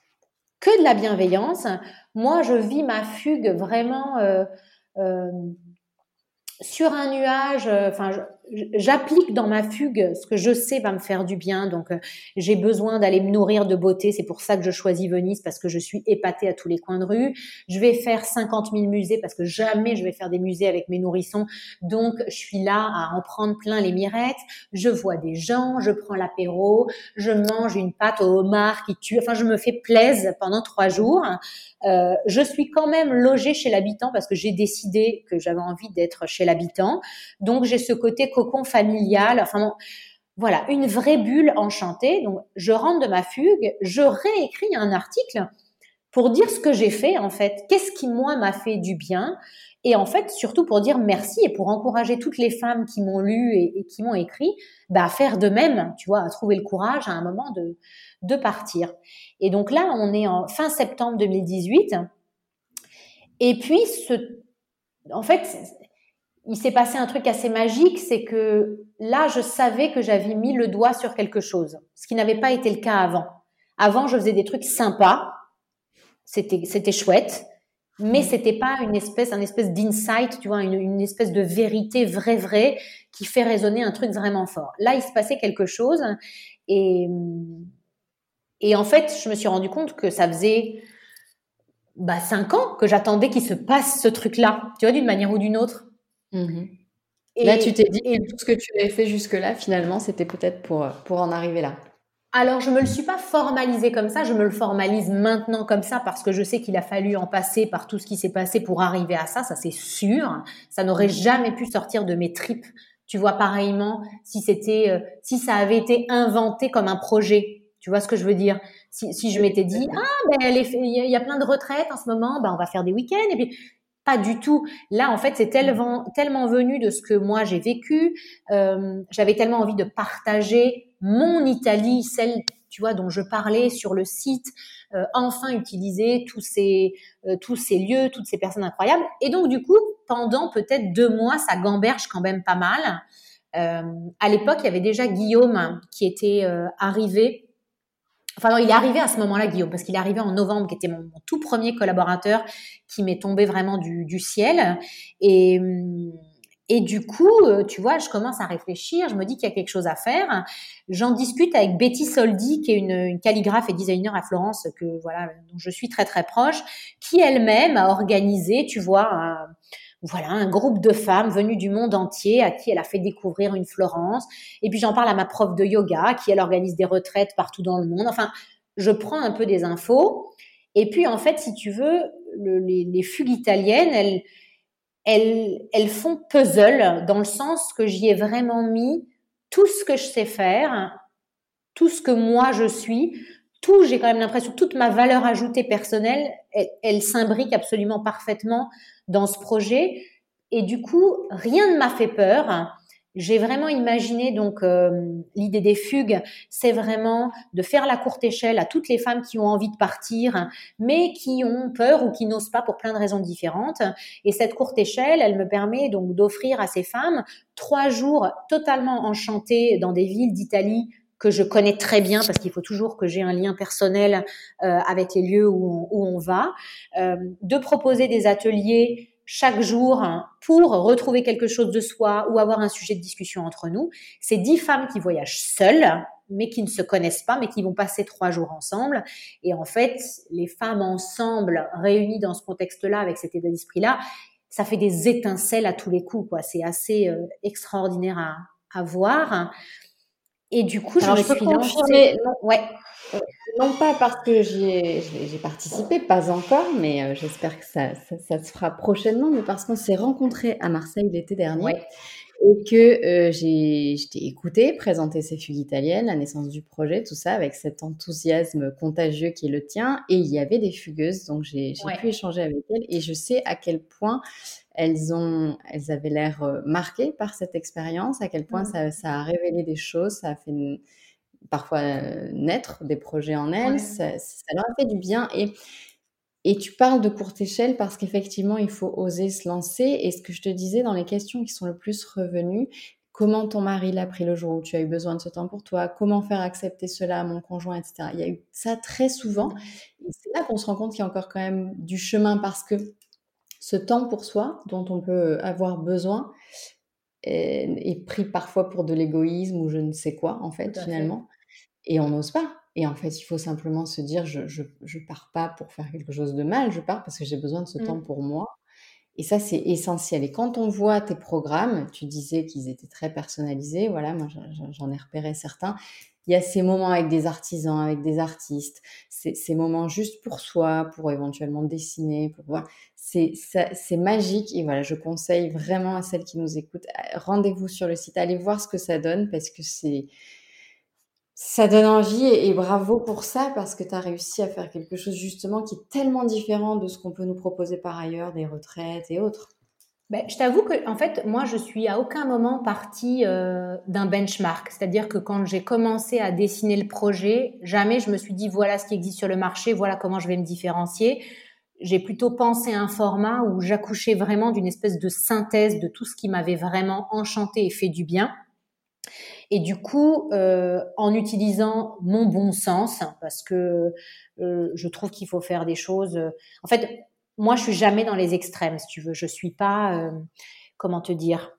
Que de la bienveillance. Moi, je vis ma fugue vraiment. Euh, euh, sur un nuage, euh, enfin, j'applique dans ma fugue ce que je sais va me faire du bien. Donc, euh, j'ai besoin d'aller me nourrir de beauté. C'est pour ça que je choisis Venise parce que je suis épatée à tous les coins de rue. Je vais faire 50 000 musées parce que jamais je vais faire des musées avec mes nourrissons. Donc, je suis là à en prendre plein les mirettes. Je vois des gens, je prends l'apéro, je mange une pâte au homard qui tue. Enfin, je me fais plaisir pendant trois jours. Euh, je suis quand même logée chez l'habitant parce que j'ai décidé que j'avais envie d'être chez l'habitant. Donc, j'ai ce côté cocon familial. Enfin, voilà, une vraie bulle enchantée. Donc, je rentre de ma fugue, je réécris un article pour dire ce que j'ai fait, en fait. Qu'est-ce qui, moi, m'a fait du bien? Et en fait, surtout pour dire merci et pour encourager toutes les femmes qui m'ont lu et, qui m'ont écrit, bah, à faire de même, tu vois, à trouver le courage à un moment de, de partir. Et donc là, on est en fin septembre 2018. Et puis, ce, en fait, il s'est passé un truc assez magique, c'est que là, je savais que j'avais mis le doigt sur quelque chose, ce qui n'avait pas été le cas avant. Avant, je faisais des trucs sympas, c'était c'était chouette, mais c'était pas une espèce un espèce d'insight, tu vois, une, une, espèce de vérité vraie vraie qui fait résonner un truc vraiment fort. Là, il se passait quelque chose et et en fait, je me suis rendu compte que ça faisait bah, cinq ans que j'attendais qu'il se passe ce truc-là, tu vois, d'une manière ou d'une autre. Et, là, tu t'es dit que tout ce que tu avais fait jusque-là, finalement, c'était peut-être pour, pour en arriver là. Alors, je me le suis pas formalisé comme ça, je me le formalise maintenant comme ça parce que je sais qu'il a fallu en passer par tout ce qui s'est passé pour arriver à ça, ça c'est sûr. Ça n'aurait jamais pu sortir de mes tripes. Tu vois, pareillement, si c'était, euh, si ça avait été inventé comme un projet, tu vois ce que je veux dire? Si, si, je m'étais dit ah ben il y, a plein de retraites en ce moment, ben on va faire des week-ends et puis pas du tout. Là en fait c'est tellement tellement venu de ce que moi j'ai vécu. Euh, J'avais tellement envie de partager mon Italie, celle tu vois dont je parlais sur le site. Euh, enfin utiliser tous ces euh, tous ces lieux, toutes ces personnes incroyables. Et donc du coup pendant peut-être deux mois ça gamberge quand même pas mal. Euh, à l'époque, il y avait déjà Guillaume qui était euh, arrivé Enfin, il est arrivé à ce moment-là, Guillaume, parce qu'il est arrivé en novembre, qui était mon, tout premier collaborateur, qui m'est tombé vraiment du, ciel. Et, et du coup, euh, tu vois, je commence à réfléchir, je me dis qu'il y a quelque chose à faire. J'en discute avec Betty Soldi, qui est une, calligraphe et designer à Florence, que voilà, dont je suis très très proche, qui elle-même a organisé, tu vois, voilà, un groupe de femmes venues du monde entier à qui elle a fait découvrir une Florence. Et puis j'en parle à ma prof de yoga, qui elle organise des retraites partout dans le monde. Enfin, je prends un peu des infos. Et puis en fait, si tu veux, le, les, les fugues italiennes, elles elles, elles font puzzle dans le sens que j'y ai vraiment mis tout ce que je sais faire, tout ce que moi je suis, tout, j'ai quand même l'impression, toute ma valeur ajoutée personnelle, elle, elle s'imbrique absolument parfaitement dans ce projet. Et du coup, rien ne m'a fait peur. J'ai vraiment imaginé donc euh, l'idée des fugues, c'est vraiment de faire la courte échelle à toutes les femmes qui ont envie de partir, mais qui ont peur ou qui n'osent pas pour plein de raisons différentes. Et cette courte échelle, elle me permet donc d'offrir à ces femmes trois jours totalement enchantés dans des villes d'Italie que je connais très bien parce qu'il faut toujours que j'ai un lien personnel euh, avec les lieux où on, va, euh, de proposer des ateliers chaque jour pour retrouver quelque chose de soi ou avoir un sujet de discussion entre nous. C'est dix femmes qui voyagent seules, mais qui ne se connaissent pas, mais qui vont passer trois jours ensemble. Et en fait, les femmes ensemble, réunies dans ce contexte-là, avec cet état d'esprit-là, ça fait des étincelles à tous les coups. C'est assez euh, extraordinaire à voir. Et du coup, je me suis lancée. Ouais. Euh, non pas parce que j'ai participé, pas encore, mais euh, j'espère que ça, ça, ça, se fera prochainement, mais parce qu'on s'est rencontrés à Marseille l'été dernier. Ouais. Et que euh, j'ai, je t'ai écouté présenter ces fugues italiennes, la naissance du projet, tout ça, avec cet enthousiasme contagieux qui est le tien. Et il y avait des fugueuses, donc j'ai, j'ai ouais. pu échanger avec elles. Et je sais à quel point elles, ont, elles avaient l'air euh, marquées par cette expérience, à quel point mmh. ça, ça, a révélé des choses, ça a fait une, parfois euh, naître des projets en elles, ouais. ça, ça, leur a fait du bien. Et, et tu parles de courte échelle parce qu'effectivement, il faut oser se lancer. Et ce que je te disais dans les questions qui sont le plus revenues, comment ton mari l'a pris le jour où tu as eu besoin de ce temps pour toi, comment faire accepter cela à mon conjoint, etc. Il y a eu ça très souvent. Et c'est là qu'on se rend compte qu'il y a encore quand même du chemin parce que ce temps pour soi dont on peut avoir besoin est, est pris parfois pour de l'égoïsme ou je ne sais quoi, en fait, finalement. Fait. Et on n'ose pas. Et en fait, il faut simplement se dire, je, je, je, pars pas pour faire quelque chose de mal, je pars parce que j'ai besoin de ce mmh. temps pour moi. Et ça, c'est essentiel. Et quand on voit tes programmes, tu disais qu'ils étaient très personnalisés, voilà, moi j'en ai repéré certains. Il y a ces moments avec des artisans, avec des artistes, ces moments juste pour soi, pour éventuellement dessiner, pour voir c'est magique et voilà, je conseille vraiment à celles qui nous écoutent, rendez-vous sur le site, allez voir ce que ça donne parce que c'est ça donne envie et, bravo pour ça parce que tu as réussi à faire quelque chose justement qui est tellement différent de ce qu'on peut nous proposer par ailleurs, des retraites et autres. Ben, je t'avoue que en fait, moi, je suis à aucun moment partie euh, d'un benchmark. C'est-à-dire que quand j'ai commencé à dessiner le projet, jamais je me suis dit voilà ce qui existe sur le marché, voilà comment je vais me différencier j'ai plutôt pensé à un format où j'accouchais vraiment d'une espèce de synthèse de tout ce qui m'avait vraiment enchanté et fait du bien. Et du coup, euh, en utilisant mon bon sens, parce que euh, je trouve qu'il faut faire des choses. Euh, en fait, moi, je suis jamais dans les extrêmes, si tu veux. Je suis pas, comment te dire,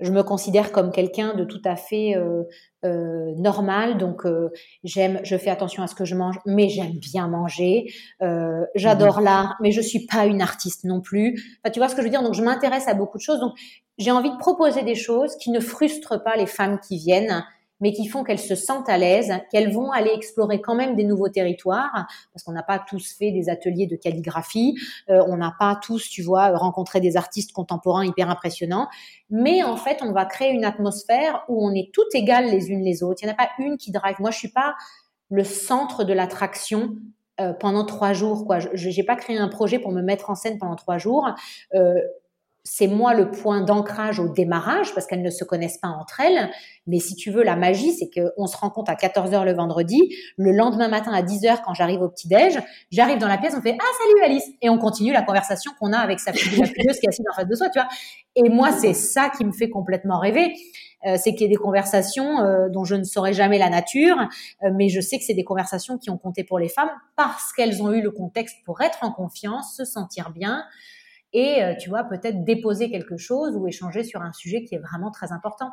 je me considère comme quelqu'un de tout à fait euh, euh, normal. Donc, euh, j'aime, je fais attention à ce que je mange, mais j'aime bien manger. Euh, j'adore mmh. l'art, mais je suis pas une artiste non plus. Enfin, tu vois ce que je veux dire? Donc, je m'intéresse à beaucoup de choses. Donc, j'ai envie de proposer des choses qui ne frustrent pas les femmes qui viennent mais qui font qu'elles se sentent à l'aise, qu'elles vont aller explorer quand même des nouveaux territoires, parce qu'on n'a pas tous fait des ateliers de calligraphie, euh, on n'a pas tous, tu vois, rencontré des artistes contemporains hyper impressionnants, mais en fait, on va créer une atmosphère où on est toutes égales les unes les autres. Il n'y en a pas une qui drive. Moi, je suis pas le centre de l'attraction euh, pendant trois jours. Quoi, je n'ai pas créé un projet pour me mettre en scène pendant trois jours. Euh, c'est moi le point d'ancrage au démarrage parce qu'elles ne se connaissent pas entre elles. Mais si tu veux, la magie, c'est qu'on se rencontre à 14 h le vendredi. Le lendemain matin à 10 h quand j'arrive au petit-déj, j'arrive dans la pièce, on fait Ah, salut Alice Et on continue la conversation qu'on a avec sa fille, la qui est assise en face de soi, tu vois. Et moi, c'est ça qui me fait complètement rêver. Euh, c'est qu'il y ait des conversations euh, dont je ne saurais jamais la nature, euh, mais je sais que c'est des conversations qui ont compté pour les femmes parce qu'elles ont eu le contexte pour être en confiance, se sentir bien, et euh, tu vois peut-être déposer quelque chose ou échanger sur un sujet qui est vraiment très important.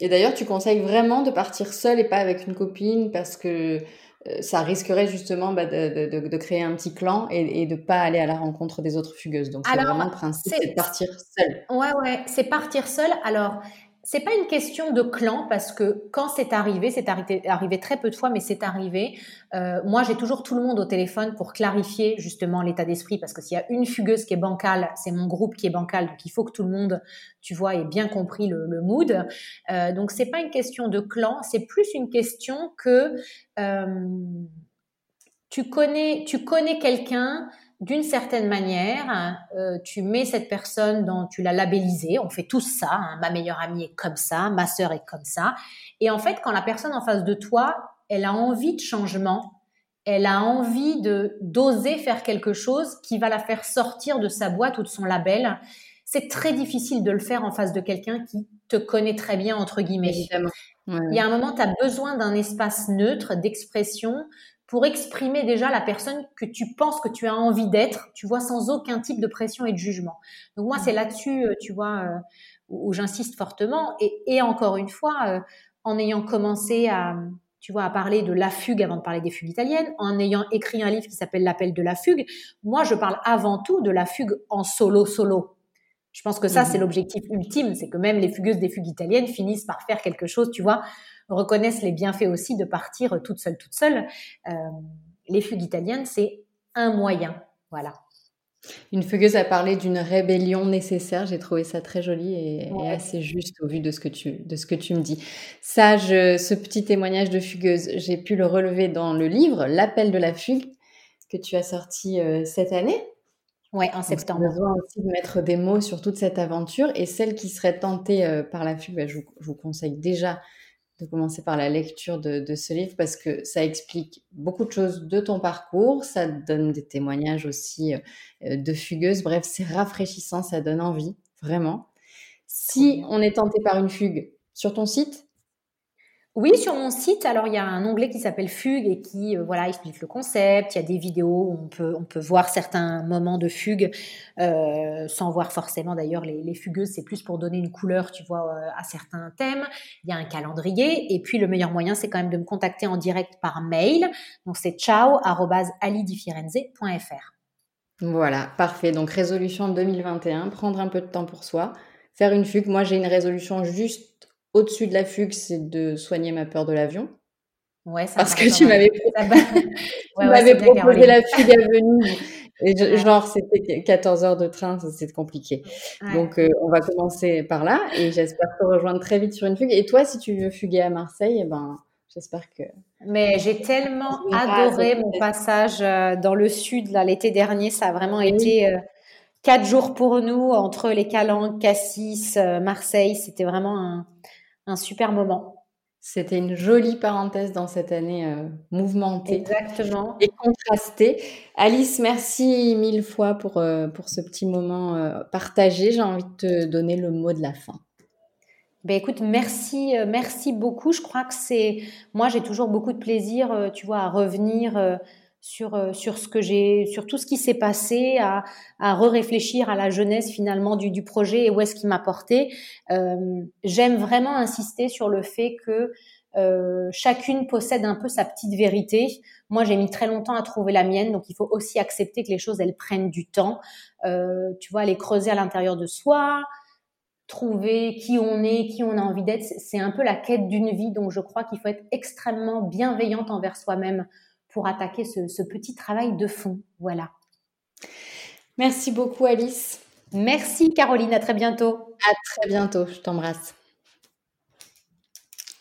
Et d'ailleurs, tu conseilles vraiment de partir seule et pas avec une copine parce que euh, ça risquerait justement bah, de, de, de, créer un petit clan et, et de pas aller à la rencontre des autres fugueuses. Donc c'est vraiment le principe, c'est de partir seule. Ouais, ouais, c'est partir seule. Alors c'est pas une question de clan parce que quand c'est arrivé, c'est arrivé, très peu de fois, mais c'est arrivé. Euh, moi, j'ai toujours tout le monde au téléphone pour clarifier justement l'état d'esprit parce que s'il y a une fugueuse qui est bancale, c'est mon groupe qui est bancal, donc il faut que tout le monde, tu vois, ait bien compris le, mood. Euh, donc c'est pas une question de clan, c'est plus une question que euh, tu connais, tu connais quelqu'un d'une certaine manière, euh, tu mets cette personne dans, tu l'as labellisée, on fait tous ça, hein, ma meilleure amie est comme ça, ma sœur est comme ça. Et en fait, quand la personne en face de toi, elle a envie de changement, elle a envie de d'oser faire quelque chose qui va la faire sortir de sa boîte ou de son label. C'est très difficile de le faire en face de quelqu'un qui te connaît très bien, entre guillemets. Évidemment. Il y a un moment, tu as besoin d'un espace neutre, d'expression, pour exprimer déjà la personne que tu penses que tu as envie d'être, tu vois, sans aucun type de pression et de jugement. Donc moi, c'est mm. là-dessus, euh, tu vois, euh, où, j'insiste fortement. Et, encore une fois, euh, en ayant commencé à, tu vois, à parler de la fugue avant de parler des fugues italiennes, en ayant écrit un livre qui s'appelle L'appel de la fugue, moi, je parle avant tout de la fugue en solo-solo. Je pense que ça, c'est mm. l'objectif ultime, c'est que même les fugueuses des fugues italiennes finissent par faire quelque chose, tu vois, reconnaissent les bienfaits aussi de partir toute seule, toute seule. Euh, les fugues italiennes, c'est un moyen. Voilà. Une fugueuse a parlé d'une rébellion nécessaire. J'ai trouvé ça très joli et, assez juste au vu de ce que tu, de ce que tu me dis. Ça, ce petit témoignage de fugueuse, j'ai pu le relever dans le livre L'appel de la fugue que tu as sorti euh, cette année. Oui, en septembre. Besoin aussi de mettre des mots sur toute cette aventure. Et celle qui serait tentée euh, par la fugue, bah, je, vous, conseille déjà de commencer par la lecture de, ce livre parce que ça explique beaucoup de choses de ton parcours, ça donne des témoignages aussi euh, de fugueuses. Bref, c'est rafraîchissant, ça donne envie, vraiment. Si on est tenté par une fugue sur ton site, oui, sur mon site, alors il y a un onglet qui s'appelle Fugue et qui euh, voilà explique le concept. Il y a des vidéos où on peut voir certains moments de fugue euh, sans voir forcément d'ailleurs les, les, fugueuses. C'est plus pour donner une couleur, tu vois, euh, à certains thèmes. Il y a un calendrier et puis le meilleur moyen, c'est quand même de me contacter en direct par mail. Donc c'est ciao@alidifirenze.fr. Voilà, parfait. Donc résolution 2021, prendre un peu de temps pour soi, faire une fugue. Moi, j'ai une résolution juste au-dessus de la fugue, c'est de soigner ma peur de l'avion. Ouais, ça Parce que tu m'avais, proposé la fugue à Venise. Et genre, c'était 14 heures de train, c'est compliqué. Donc, euh, on va commencer par là et j'espère te rejoindre très vite sur une fugue. Et toi, si tu veux fuguer à Marseille, eh ben, j'espère que. Mais j'ai tellement adoré mon passage euh, dans le sud l'été dernier. Ça a vraiment été euh, quatre jours pour nous entre les Calanques, Cassis, Marseille. C'était vraiment un, un super moment. C'était une jolie parenthèse dans cette année euh, mouvementée. Exactement. Et contrastée. Alice, merci mille fois pour, euh, pour ce petit moment euh, partagé. J'ai envie de te donner le mot de la fin. Ben écoute, merci, merci beaucoup. Je crois que c'est, moi j'ai toujours beaucoup de plaisir, tu vois, à revenir sur, euh, sur ce que j'ai, sur tout ce qui s'est passé, à, à re-réfléchir à la jeunesse finalement du, du projet et où est-ce qu'il m'a porté. Euh, J'aime vraiment insister sur le fait que euh, chacune possède un peu sa petite vérité. Moi, j'ai mis très longtemps à trouver la mienne, donc il faut aussi accepter que les choses elles prennent du temps. Tu vois, les creuser à l'intérieur de soi, trouver qui on est, qui on a envie d'être. C'est un peu la quête d'une vie, donc je crois qu'il faut être extrêmement bienveillante envers soi-même pour attaquer ce, petit travail de fond. Voilà. Merci beaucoup Alice. Merci Caroline, à très bientôt. À très bientôt, je t'embrasse.